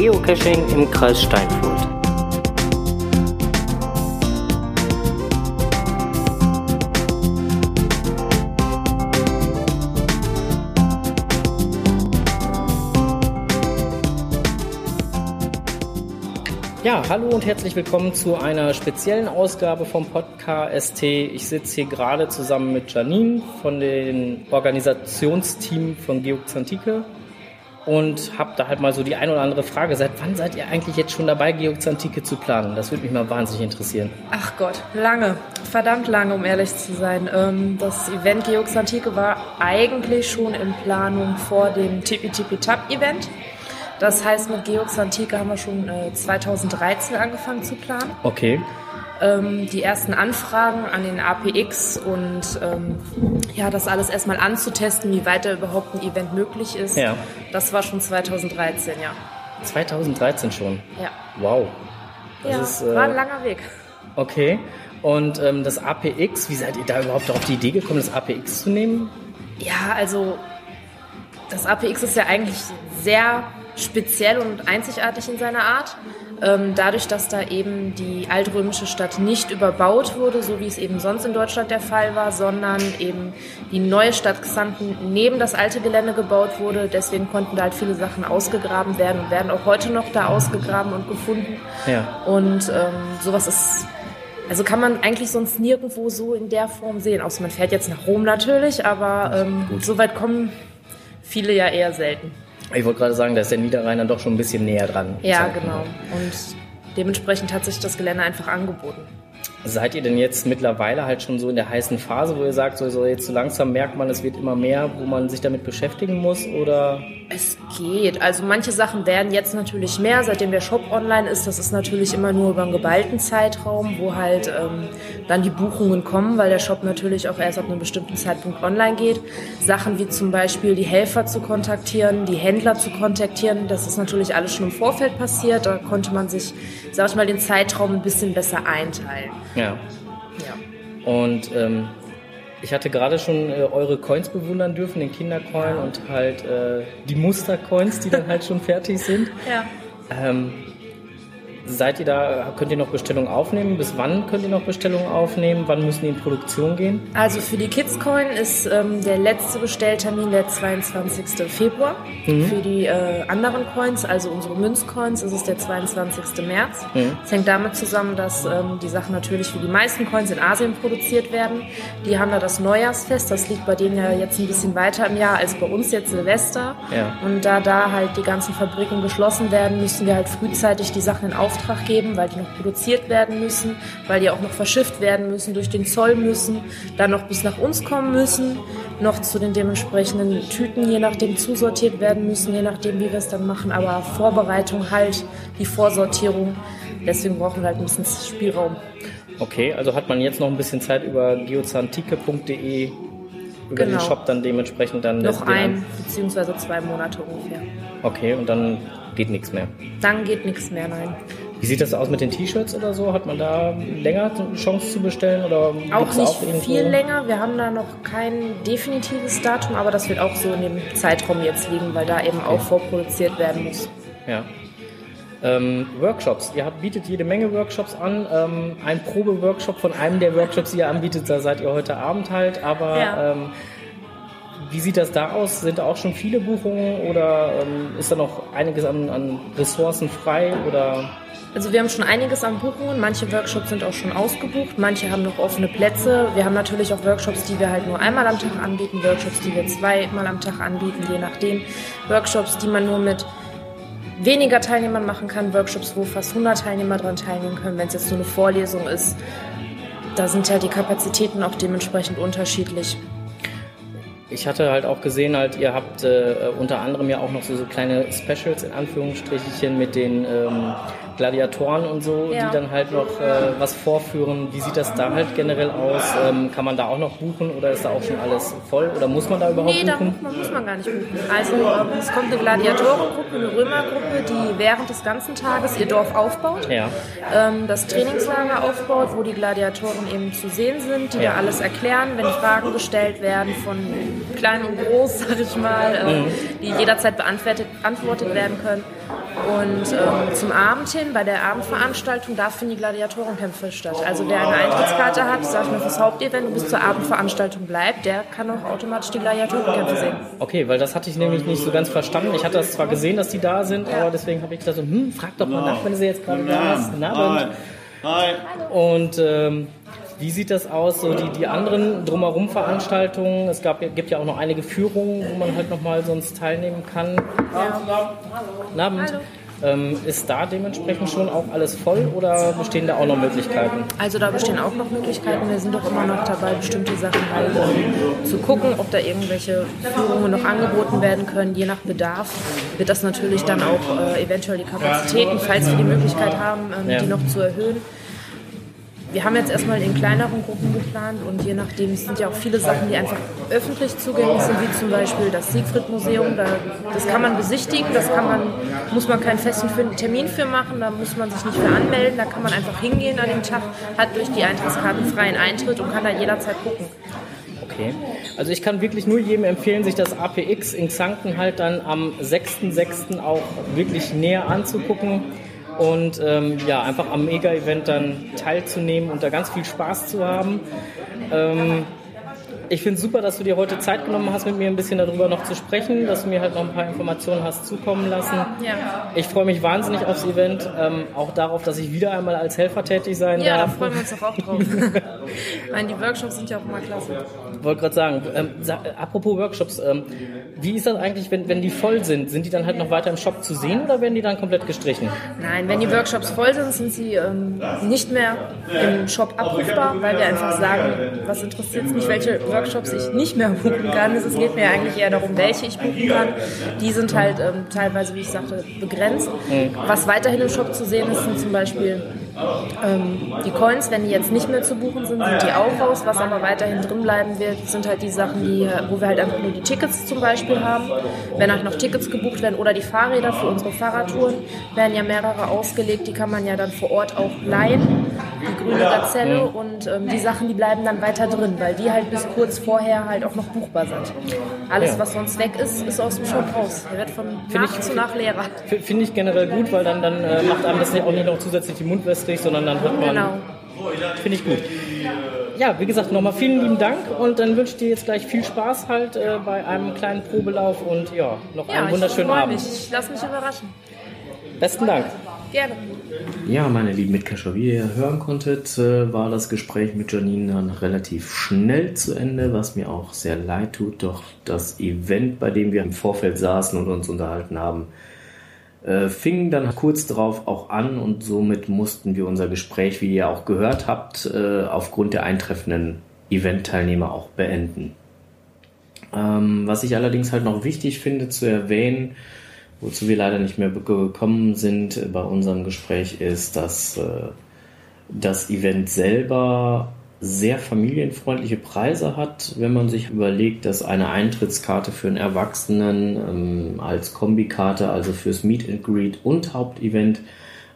Geocaching im Kreis Steinfurt. Ja, hallo und herzlich willkommen zu einer speziellen Ausgabe vom Podcast ST. Ich sitze hier gerade zusammen mit Janine von dem Organisationsteam von Geoxantike und habe da halt mal so die ein oder andere Frage. Seit wann seid ihr eigentlich jetzt schon dabei, Geoxantike zu planen? Das würde mich mal wahnsinnig interessieren. Ach Gott, lange. Verdammt lange, um ehrlich zu sein. Ähm, das Event Geoxantike war eigentlich schon in Planung vor dem Tipi Tipi Tap Event. Das heißt, mit Georgs Antike haben wir schon äh, 2013 angefangen zu planen. Okay. Ähm, die ersten Anfragen an den APX und ähm, ja, das alles erstmal anzutesten, wie weit da überhaupt ein Event möglich ist. Ja. Das war schon 2013, ja. 2013 schon? Ja. Wow. Das ja, ist, äh, war ein langer Weg. Okay. Und ähm, das APX, wie seid ihr da überhaupt auf die Idee gekommen, das APX zu nehmen? Ja, also das APX ist ja eigentlich sehr speziell und einzigartig in seiner Art. Ähm, dadurch, dass da eben die altrömische Stadt nicht überbaut wurde, so wie es eben sonst in Deutschland der Fall war, sondern eben die neue Stadt Xanten neben das alte Gelände gebaut wurde. Deswegen konnten da halt viele Sachen ausgegraben werden und werden auch heute noch da ausgegraben und gefunden. Ja. Und ähm, sowas ist also kann man eigentlich sonst nirgendwo so in der Form sehen. Außer man fährt jetzt nach Rom natürlich, aber ähm, so weit kommen viele ja eher selten. Ich wollte gerade sagen, da ist der Niederrhein dann doch schon ein bisschen näher dran. Ja, genau. Und dementsprechend hat sich das Gelände einfach angeboten. Seid ihr denn jetzt mittlerweile halt schon so in der heißen Phase, wo ihr sagt, so, so jetzt so langsam merkt man, es wird immer mehr, wo man sich damit beschäftigen muss oder? Es geht. Also manche Sachen werden jetzt natürlich mehr, seitdem der Shop online ist. Das ist natürlich immer nur über einen geballten Zeitraum, wo halt ähm, dann die Buchungen kommen, weil der Shop natürlich auch erst ab einem bestimmten Zeitpunkt online geht. Sachen wie zum Beispiel die Helfer zu kontaktieren, die Händler zu kontaktieren, das ist natürlich alles schon im Vorfeld passiert. Da konnte man sich, sag ich mal, den Zeitraum ein bisschen besser einteilen. Ja. Ja. Und ähm, ich hatte gerade schon äh, eure Coins bewundern dürfen, den Kindercoin ja. und halt äh, die Mustercoins, die dann halt schon fertig sind. Ja. Ähm, Seid ihr da, könnt ihr noch Bestellungen aufnehmen? Bis wann könnt ihr noch Bestellungen aufnehmen? Wann müssen die in Produktion gehen? Also für die Kidscoin ist ähm, der letzte Bestelltermin der 22. Februar. Mhm. Für die äh, anderen Coins, also unsere Münzcoins, ist es der 22. März. Mhm. Das hängt damit zusammen, dass ähm, die Sachen natürlich für die meisten Coins in Asien produziert werden. Die haben da das Neujahrsfest, das liegt bei denen ja jetzt ein bisschen weiter im Jahr als bei uns jetzt Silvester. Ja. Und da da halt die ganzen Fabriken geschlossen werden, müssen wir halt frühzeitig die Sachen in Auftrag Auftrag geben, weil die noch produziert werden müssen, weil die auch noch verschifft werden müssen, durch den Zoll müssen, dann noch bis nach uns kommen müssen, noch zu den dementsprechenden Tüten, je nachdem zusortiert werden müssen, je nachdem, wie wir es dann machen. Aber Vorbereitung halt, die Vorsortierung. Deswegen brauchen wir halt ein bisschen Spielraum. Okay, also hat man jetzt noch ein bisschen Zeit über geozantike.de über genau. den Shop dann dementsprechend dann noch ein beziehungsweise zwei Monate ungefähr. Okay, und dann geht nichts mehr. Dann geht nichts mehr, nein. Wie sieht das aus mit den T-Shirts oder so? Hat man da länger Chance zu bestellen? Oder auch nicht auch viel länger. Wir haben da noch kein definitives Datum, aber das wird auch so in dem Zeitraum jetzt liegen, weil da eben okay. auch vorproduziert werden muss. Ja. Ähm, Workshops. Ihr habt, bietet jede Menge Workshops an. Ähm, ein Probeworkshop von einem der Workshops, die ihr anbietet, da seid ihr heute Abend halt. Aber ja. ähm, wie sieht das da aus? Sind da auch schon viele Buchungen oder ähm, ist da noch einiges an, an Ressourcen frei? Oder also wir haben schon einiges an Buchungen. Manche Workshops sind auch schon ausgebucht, manche haben noch offene Plätze. Wir haben natürlich auch Workshops, die wir halt nur einmal am Tag anbieten, Workshops, die wir zweimal am Tag anbieten, je nachdem. Workshops, die man nur mit weniger Teilnehmern machen kann, Workshops, wo fast 100 Teilnehmer dran teilnehmen können, wenn es jetzt so eine Vorlesung ist. Da sind ja die Kapazitäten auch dementsprechend unterschiedlich. Ich hatte halt auch gesehen, halt, ihr habt äh, unter anderem ja auch noch so, so kleine Specials in Anführungsstrichen mit den ähm, Gladiatoren und so, ja. die dann halt noch äh, was vorführen. Wie sieht das da halt generell aus? Ähm, kann man da auch noch buchen oder ist da auch schon alles voll? Oder muss man da überhaupt nee, buchen? Nee, da muss man gar nicht buchen. Also ähm, es kommt eine Gladiatorengruppe, eine Römergruppe, die während des ganzen Tages ihr Dorf aufbaut, ja. ähm, das Trainingslager aufbaut, wo die Gladiatoren eben zu sehen sind, die ja. da alles erklären, wenn Fragen gestellt werden von klein und groß, sag ich mal, äh, mhm. die jederzeit beantwortet, beantwortet werden können. Und ähm, zum Abend hin, bei der Abendveranstaltung, da finden die Gladiatorenkämpfe statt. Also wer eine Eintrittskarte hat, sag ich mal, fürs Hauptevent und bis zur Abendveranstaltung bleibt, der kann auch automatisch die Gladiatorenkämpfe sehen. Okay, weil das hatte ich nämlich nicht so ganz verstanden. Ich hatte das zwar gesehen, dass die da sind, ja. aber deswegen habe ich gedacht, so, hm, frag doch mal nach, wenn du sie jetzt gerade da hast. Abend. Hi. Und ähm, wie sieht das aus, so die, die anderen drumherum Veranstaltungen? Es gab, gibt ja auch noch einige Führungen, wo man halt nochmal sonst teilnehmen kann. Ja. Guten Abend. Hallo. Ähm, ist da dementsprechend schon auch alles voll oder bestehen da auch noch Möglichkeiten? Also da bestehen auch noch Möglichkeiten. Wir sind doch immer noch dabei, bestimmte Sachen halt um, zu gucken, ob da irgendwelche Führungen noch angeboten werden können. Je nach Bedarf wird das natürlich dann auch äh, eventuell die Kapazitäten, falls wir die Möglichkeit haben, ähm, ja. die noch zu erhöhen wir haben jetzt erstmal in kleineren Gruppen geplant und je nachdem es sind ja auch viele Sachen, die einfach öffentlich zugänglich sind, wie zum Beispiel das Siegfried-Museum. Da, das kann man besichtigen, das kann man, muss man keinen festen Termin für machen, da muss man sich nicht für anmelden, da kann man einfach hingehen an dem Tag, hat durch die Eintrittskarten freien Eintritt und kann da jederzeit gucken. Okay. Also ich kann wirklich nur jedem empfehlen, sich das APX in Xanten halt dann am 6.6. auch wirklich näher anzugucken und ähm, ja, einfach am Mega-Event dann teilzunehmen und da ganz viel Spaß zu haben. Ähm, ich finde es super, dass du dir heute Zeit genommen hast, mit mir ein bisschen darüber noch zu sprechen, dass du mir halt noch ein paar Informationen hast zukommen lassen. Ja. Ich freue mich wahnsinnig aufs Event, ähm, auch darauf, dass ich wieder einmal als Helfer tätig sein ja, darf. Ja, da freuen wir uns doch auch drauf. ich meine, die Workshops sind ja auch immer klasse. Ich wollte gerade sagen, ähm, apropos Workshops, ähm, wie ist das eigentlich, wenn, wenn die voll sind? Sind die dann halt noch weiter im Shop zu sehen oder werden die dann komplett gestrichen? Nein, wenn die Workshops voll sind, sind sie ähm, nicht mehr im Shop abrufbar, weil wir einfach sagen, was interessiert es mich, welche Workshops Workshops ich nicht mehr buchen kann. Es geht mir eigentlich eher darum, welche ich buchen kann. Die sind halt ähm, teilweise, wie ich sagte, begrenzt. Mhm. Was weiterhin im Shop zu sehen ist, sind zum Beispiel ähm, die Coins, wenn die jetzt nicht mehr zu buchen sind, sind die auch raus. Was aber weiterhin drin bleiben wird, sind halt die Sachen, die, wo wir halt einfach nur die Tickets zum Beispiel haben. Wenn halt noch Tickets gebucht werden oder die Fahrräder für unsere Fahrradtouren, werden ja mehrere ausgelegt. Die kann man ja dann vor Ort auch leihen, die grüne Gazelle. Und ähm, die Sachen, die bleiben dann weiter drin, weil die halt bis kurz vorher halt auch noch buchbar sind. Alles, was sonst weg ist, ist aus dem Shop raus. Der wird von Find nach ich, zu nach leerer. Finde ich generell gut, weil dann, dann äh, macht einem das auch nicht noch zusätzlich die Mundwäsche kriegt, sondern dann hat man. Genau. Finde ich gut. Ja, wie gesagt, nochmal vielen lieben Dank und dann wünsche ich dir jetzt gleich viel Spaß halt äh, bei einem kleinen Probelauf und ja, noch ja, einen wunderschönen Abend. Mich. Ich lasse mich überraschen. Besten Dank. Gerne. Ja, meine lieben Mitcacher, wie ihr hören konntet, äh, war das Gespräch mit Janine dann relativ schnell zu Ende, was mir auch sehr leid tut. Doch das Event, bei dem wir im Vorfeld saßen und uns unterhalten haben, äh, fing dann kurz darauf auch an und somit mussten wir unser Gespräch, wie ihr auch gehört habt, äh, aufgrund der eintreffenden Eventteilnehmer auch beenden. Ähm, was ich allerdings halt noch wichtig finde zu erwähnen, wozu wir leider nicht mehr gekommen sind bei unserem Gespräch, ist, dass äh, das Event selber sehr familienfreundliche Preise hat, wenn man sich überlegt, dass eine Eintrittskarte für einen Erwachsenen ähm, als Kombikarte, also fürs Meet and Greet und Hauptevent,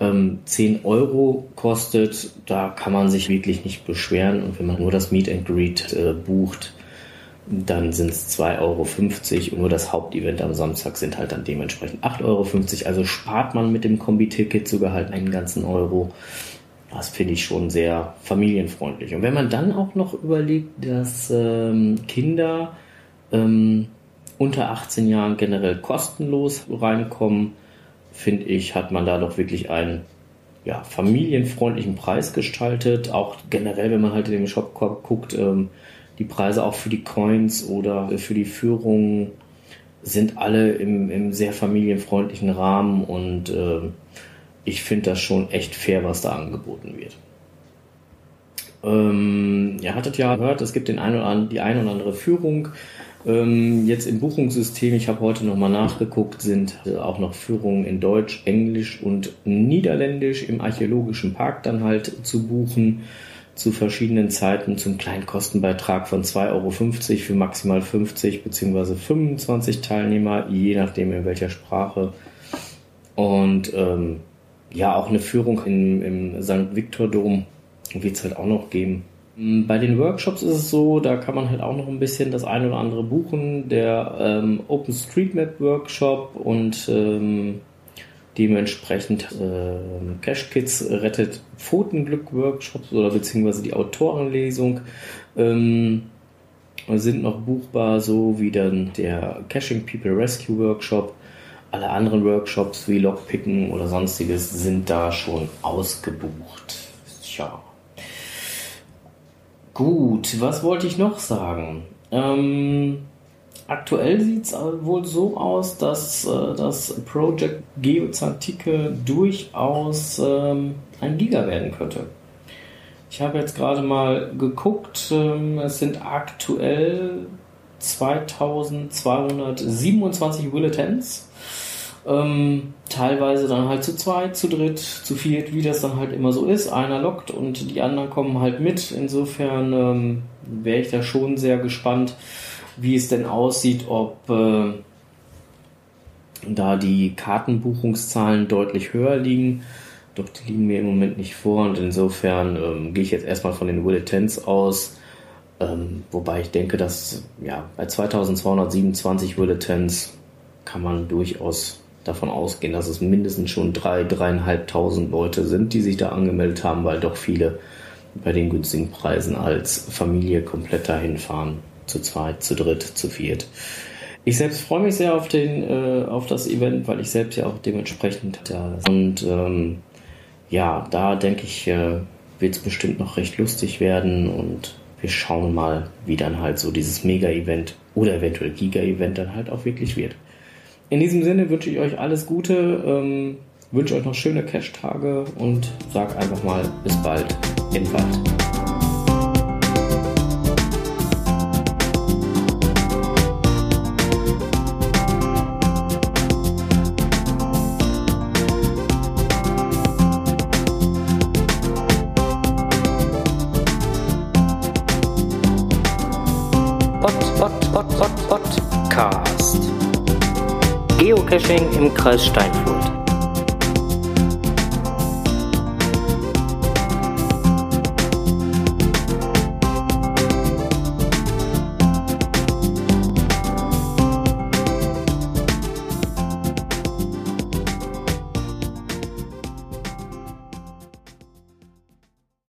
ähm, 10 Euro kostet. Da kann man sich wirklich nicht beschweren. Und wenn man nur das Meet and Greet äh, bucht, dann sind es 2,50 Euro und nur das Hauptevent am Samstag sind halt dann dementsprechend 8,50 Euro. Also spart man mit dem Kombi-Ticket sogar halt einen ganzen Euro. Das finde ich schon sehr familienfreundlich. Und wenn man dann auch noch überlegt, dass ähm, Kinder ähm, unter 18 Jahren generell kostenlos reinkommen, finde ich, hat man da doch wirklich einen ja, familienfreundlichen Preis gestaltet. Auch generell, wenn man halt in den Shop guckt, ähm, die Preise auch für die Coins oder für die Führung sind alle im, im sehr familienfreundlichen Rahmen und äh, ich finde das schon echt fair, was da angeboten wird. Ähm, ihr hattet ja gehört, es gibt den ein oder anderen, die ein oder andere Führung. Ähm, jetzt im Buchungssystem, ich habe heute nochmal nachgeguckt, sind äh, auch noch Führungen in Deutsch, Englisch und Niederländisch im Archäologischen Park dann halt zu buchen zu verschiedenen Zeiten zum kleinen Kostenbeitrag von 2,50 Euro für maximal 50 bzw. 25 Teilnehmer, je nachdem in welcher Sprache. Und ähm, ja, auch eine Führung im, im St. Victor Dom wird es halt auch noch geben. Mm, bei den Workshops ist es so, da kann man halt auch noch ein bisschen das eine oder andere buchen. Der ähm, OpenStreetMap Workshop und ähm, dementsprechend äh, Cash Kids rettet Pfotenglück Workshops oder beziehungsweise die Autorenlesung ähm, sind noch buchbar, so wie dann der Caching People Rescue Workshop. Alle anderen Workshops wie Lockpicken oder sonstiges sind da schon ausgebucht. Tja. Gut, was wollte ich noch sagen? Ähm, aktuell sieht es wohl so aus, dass äh, das Project Geozantike durchaus ähm, ein Giga werden könnte. Ich habe jetzt gerade mal geguckt, ähm, es sind aktuell 2227 Bulletins. Ähm, teilweise dann halt zu zweit, zu dritt, zu viert, wie das dann halt immer so ist. Einer lockt und die anderen kommen halt mit. Insofern ähm, wäre ich da schon sehr gespannt, wie es denn aussieht, ob äh, da die Kartenbuchungszahlen deutlich höher liegen. Doch die liegen mir im Moment nicht vor und insofern ähm, gehe ich jetzt erstmal von den Bulletins aus. Ähm, wobei ich denke, dass ja, bei 2227 Bulletins kann man durchaus davon ausgehen, dass es mindestens schon drei, dreieinhalbtausend Leute sind, die sich da angemeldet haben, weil doch viele bei den günstigen Preisen als Familie komplett dahin fahren. Zu zweit, zu dritt, zu viert. Ich selbst freue mich sehr auf, den, äh, auf das Event, weil ich selbst ja auch dementsprechend da und ähm, ja, da denke ich, äh, wird es bestimmt noch recht lustig werden und wir schauen mal, wie dann halt so dieses Mega-Event oder eventuell Giga-Event dann halt auch wirklich wird. In diesem Sinne wünsche ich euch alles Gute, ähm, wünsche euch noch schöne Cash-Tage und sag einfach mal bis bald im Wald. Podcast. Geocaching im Kreis Steinfurt.